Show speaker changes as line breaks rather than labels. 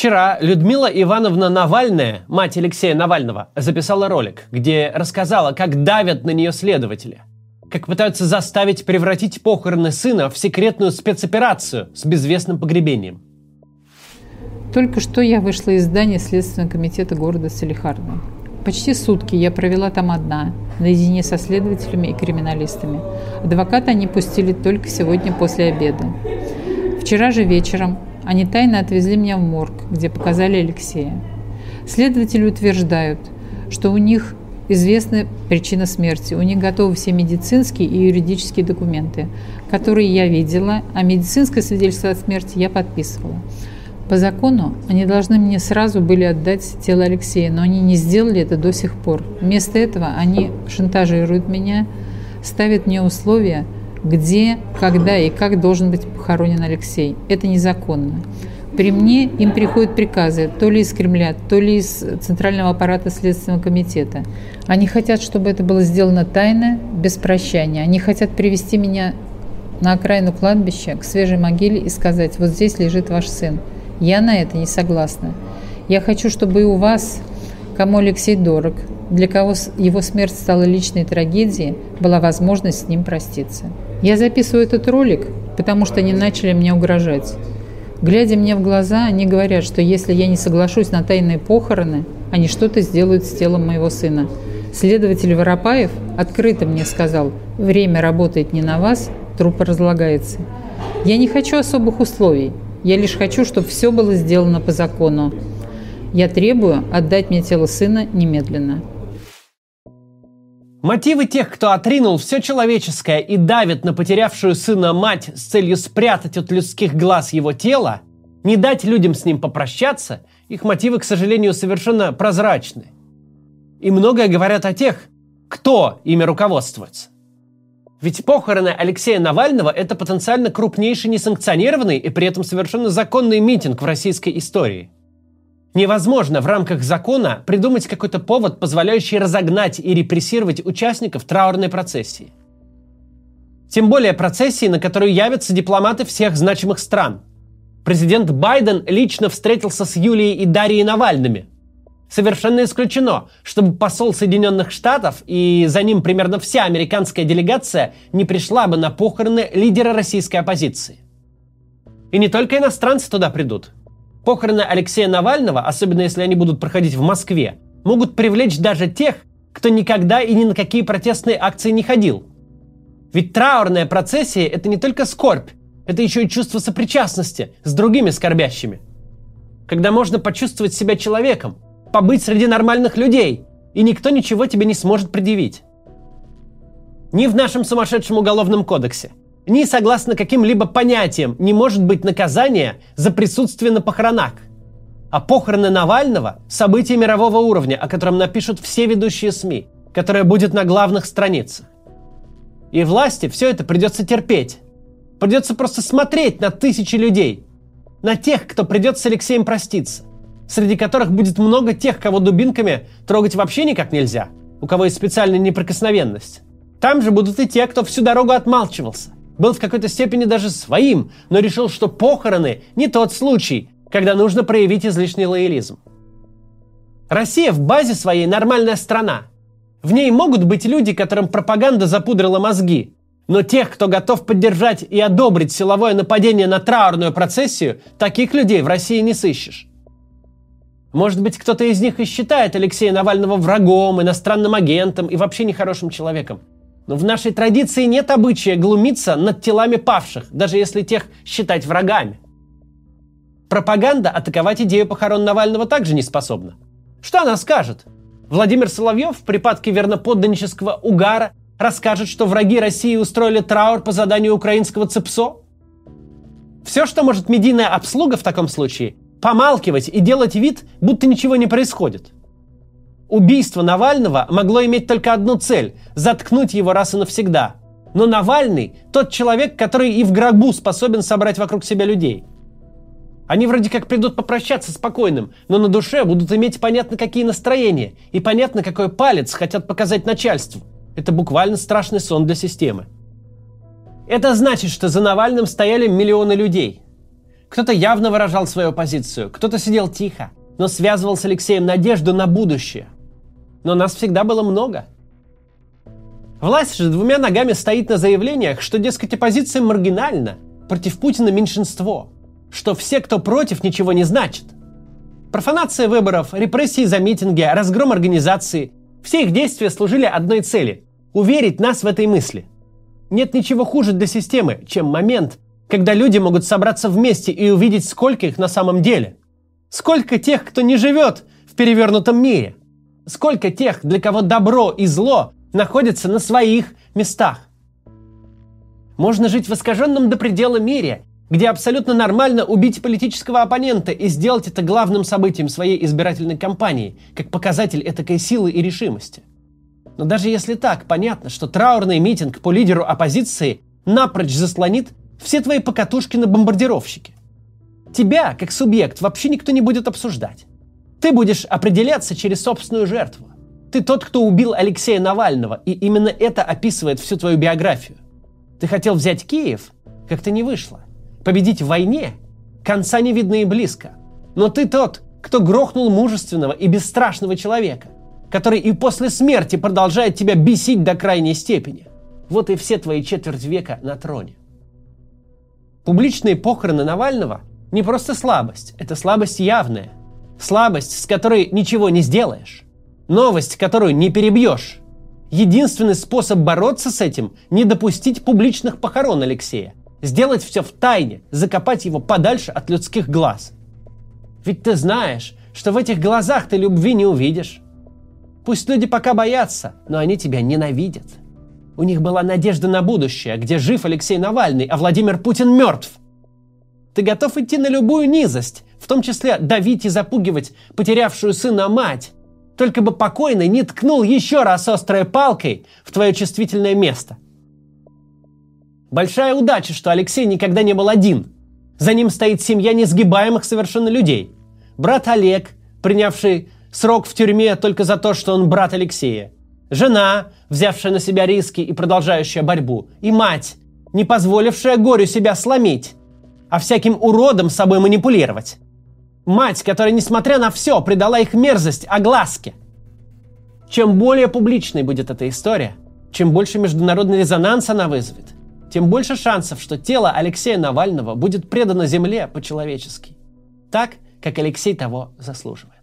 Вчера Людмила Ивановна Навальная, мать Алексея Навального, записала ролик, где рассказала, как давят на нее следователи. Как пытаются заставить превратить похороны сына в секретную спецоперацию с безвестным погребением.
Только что я вышла из здания Следственного комитета города Салихарда. Почти сутки я провела там одна, наедине со следователями и криминалистами. Адвоката они пустили только сегодня после обеда. Вчера же вечером они тайно отвезли меня в морг, где показали Алексея. Следователи утверждают, что у них известна причина смерти. У них готовы все медицинские и юридические документы, которые я видела, а медицинское свидетельство о смерти я подписывала. По закону они должны мне сразу были отдать тело Алексея, но они не сделали это до сих пор. Вместо этого они шантажируют меня, ставят мне условия – где, когда и как должен быть похоронен Алексей. Это незаконно. При мне им приходят приказы то ли из Кремля, то ли из Центрального аппарата Следственного комитета. Они хотят, чтобы это было сделано тайно, без прощания. Они хотят привести меня на окраину кладбища, к свежей могиле и сказать, вот здесь лежит ваш сын. Я на это не согласна. Я хочу, чтобы и у вас, кому Алексей дорог, для кого его смерть стала личной трагедией, была возможность с ним проститься. Я записываю этот ролик, потому что они начали мне угрожать. Глядя мне в глаза, они говорят, что если я не соглашусь на тайные похороны, они что-то сделают с телом моего сына. Следователь Воропаев открыто мне сказал, время работает не на вас, труп разлагается. Я не хочу особых условий, я лишь хочу, чтобы все было сделано по закону. Я требую отдать мне тело сына немедленно.
Мотивы тех, кто отринул все человеческое и давит на потерявшую сына мать с целью спрятать от людских глаз его тело, не дать людям с ним попрощаться, их мотивы, к сожалению, совершенно прозрачны. И многое говорят о тех, кто ими руководствуется. Ведь похороны Алексея Навального – это потенциально крупнейший несанкционированный и при этом совершенно законный митинг в российской истории – Невозможно в рамках закона придумать какой-то повод, позволяющий разогнать и репрессировать участников траурной процессии. Тем более процессии, на которую явятся дипломаты всех значимых стран. Президент Байден лично встретился с Юлией и Дарьей Навальными. Совершенно исключено, чтобы посол Соединенных Штатов и за ним примерно вся американская делегация не пришла бы на похороны лидера российской оппозиции. И не только иностранцы туда придут – Похороны Алексея Навального, особенно если они будут проходить в Москве, могут привлечь даже тех, кто никогда и ни на какие протестные акции не ходил. Ведь траурная процессия – это не только скорбь, это еще и чувство сопричастности с другими скорбящими. Когда можно почувствовать себя человеком, побыть среди нормальных людей, и никто ничего тебе не сможет предъявить. Ни в нашем сумасшедшем уголовном кодексе, ни согласно каким-либо понятиям не может быть наказания за присутствие на похоронах. А похороны Навального – событие мирового уровня, о котором напишут все ведущие СМИ, которое будет на главных страницах. И власти все это придется терпеть. Придется просто смотреть на тысячи людей. На тех, кто придет с Алексеем проститься. Среди которых будет много тех, кого дубинками трогать вообще никак нельзя. У кого есть специальная неприкосновенность. Там же будут и те, кто всю дорогу отмалчивался был в какой-то степени даже своим, но решил, что похороны не тот случай, когда нужно проявить излишний лоялизм. Россия в базе своей нормальная страна. В ней могут быть люди, которым пропаганда запудрила мозги, но тех, кто готов поддержать и одобрить силовое нападение на траурную процессию, таких людей в России не сыщешь. Может быть, кто-то из них и считает Алексея Навального врагом, иностранным агентом и вообще нехорошим человеком. Но в нашей традиции нет обычая глумиться над телами павших, даже если тех считать врагами. Пропаганда атаковать идею похорон Навального также не способна. Что она скажет? Владимир Соловьев в припадке верноподданнического угара расскажет, что враги России устроили траур по заданию украинского ЦЕПСО? Все, что может медийная обслуга в таком случае, помалкивать и делать вид, будто ничего не происходит – Убийство Навального могло иметь только одну цель – заткнуть его раз и навсегда. Но Навальный – тот человек, который и в гробу способен собрать вокруг себя людей. Они вроде как придут попрощаться спокойным, но на душе будут иметь понятно какие настроения и понятно какой палец хотят показать начальству. Это буквально страшный сон для системы. Это значит, что за Навальным стояли миллионы людей. Кто-то явно выражал свою позицию, кто-то сидел тихо, но связывал с Алексеем надежду на будущее. Но нас всегда было много. Власть же двумя ногами стоит на заявлениях, что, дескать, оппозиция маргинальна, против Путина меньшинство, что все, кто против, ничего не значит. Профанация выборов, репрессии за митинги, разгром организации – все их действия служили одной цели – уверить нас в этой мысли. Нет ничего хуже для системы, чем момент, когда люди могут собраться вместе и увидеть, сколько их на самом деле. Сколько тех, кто не живет в перевернутом мире. Сколько тех, для кого добро и зло находятся на своих местах. Можно жить в искаженном до предела мире, где абсолютно нормально убить политического оппонента и сделать это главным событием своей избирательной кампании, как показатель этакой силы и решимости. Но даже если так, понятно, что траурный митинг по лидеру оппозиции напрочь заслонит все твои покатушки на бомбардировщике. Тебя, как субъект, вообще никто не будет обсуждать. Ты будешь определяться через собственную жертву. Ты тот, кто убил Алексея Навального, и именно это описывает всю твою биографию. Ты хотел взять Киев, как-то не вышло. Победить в войне конца не видно и близко. Но ты тот, кто грохнул мужественного и бесстрашного человека, который и после смерти продолжает тебя бесить до крайней степени. Вот и все твои четверть века на троне. Публичные похороны Навального не просто слабость, это слабость явная. Слабость, с которой ничего не сделаешь. Новость, которую не перебьешь. Единственный способ бороться с этим – не допустить публичных похорон Алексея. Сделать все в тайне, закопать его подальше от людских глаз. Ведь ты знаешь, что в этих глазах ты любви не увидишь. Пусть люди пока боятся, но они тебя ненавидят. У них была надежда на будущее, где жив Алексей Навальный, а Владимир Путин мертв. Ты готов идти на любую низость, в том числе давить и запугивать потерявшую сына мать, только бы покойный не ткнул еще раз острой палкой в твое чувствительное место. Большая удача, что Алексей никогда не был один. За ним стоит семья несгибаемых совершенно людей. Брат Олег, принявший срок в тюрьме только за то, что он брат Алексея. Жена, взявшая на себя риски и продолжающая борьбу. И мать, не позволившая горю себя сломить, а всяким уродом собой манипулировать. Мать, которая, несмотря на все, придала их мерзость огласке. Чем более публичной будет эта история, чем больше международный резонанс она вызовет, тем больше шансов, что тело Алексея Навального будет предано земле по-человечески. Так, как Алексей того заслуживает.